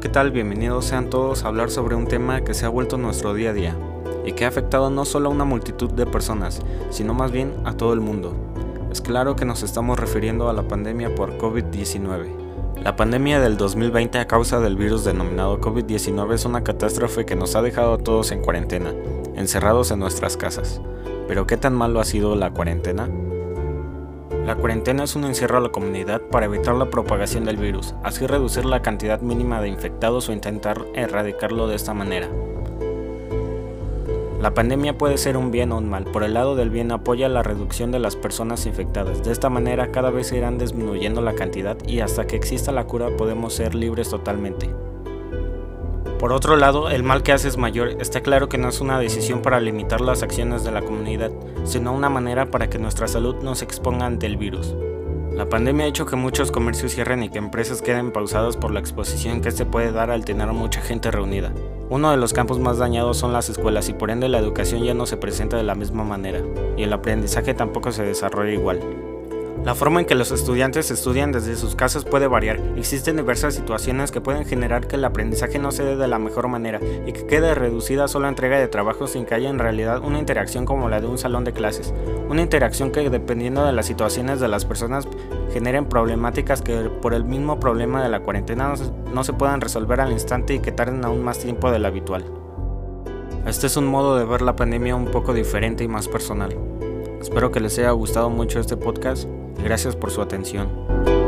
¿qué tal? Bienvenidos sean todos a hablar sobre un tema que se ha vuelto nuestro día a día y que ha afectado no solo a una multitud de personas, sino más bien a todo el mundo. Es claro que nos estamos refiriendo a la pandemia por COVID-19. La pandemia del 2020 a causa del virus denominado COVID-19 es una catástrofe que nos ha dejado a todos en cuarentena, encerrados en nuestras casas. Pero ¿qué tan malo ha sido la cuarentena? La cuarentena es un encierro a la comunidad para evitar la propagación del virus, así reducir la cantidad mínima de infectados o intentar erradicarlo de esta manera. La pandemia puede ser un bien o un mal. Por el lado del bien apoya la reducción de las personas infectadas. De esta manera cada vez irán disminuyendo la cantidad y hasta que exista la cura podemos ser libres totalmente. Por otro lado, el mal que hace es mayor. Está claro que no es una decisión para limitar las acciones de la comunidad, sino una manera para que nuestra salud no se exponga ante el virus. La pandemia ha hecho que muchos comercios cierren y que empresas queden pausadas por la exposición que se puede dar al tener mucha gente reunida. Uno de los campos más dañados son las escuelas y por ende la educación ya no se presenta de la misma manera, y el aprendizaje tampoco se desarrolla igual. La forma en que los estudiantes estudian desde sus casas puede variar. Existen diversas situaciones que pueden generar que el aprendizaje no se dé de la mejor manera y que quede reducida solo a entrega de trabajo sin que haya en realidad una interacción como la de un salón de clases. Una interacción que dependiendo de las situaciones de las personas generen problemáticas que por el mismo problema de la cuarentena no se puedan resolver al instante y que tarden aún más tiempo del habitual. Este es un modo de ver la pandemia un poco diferente y más personal. Espero que les haya gustado mucho este podcast Gracias por su atención.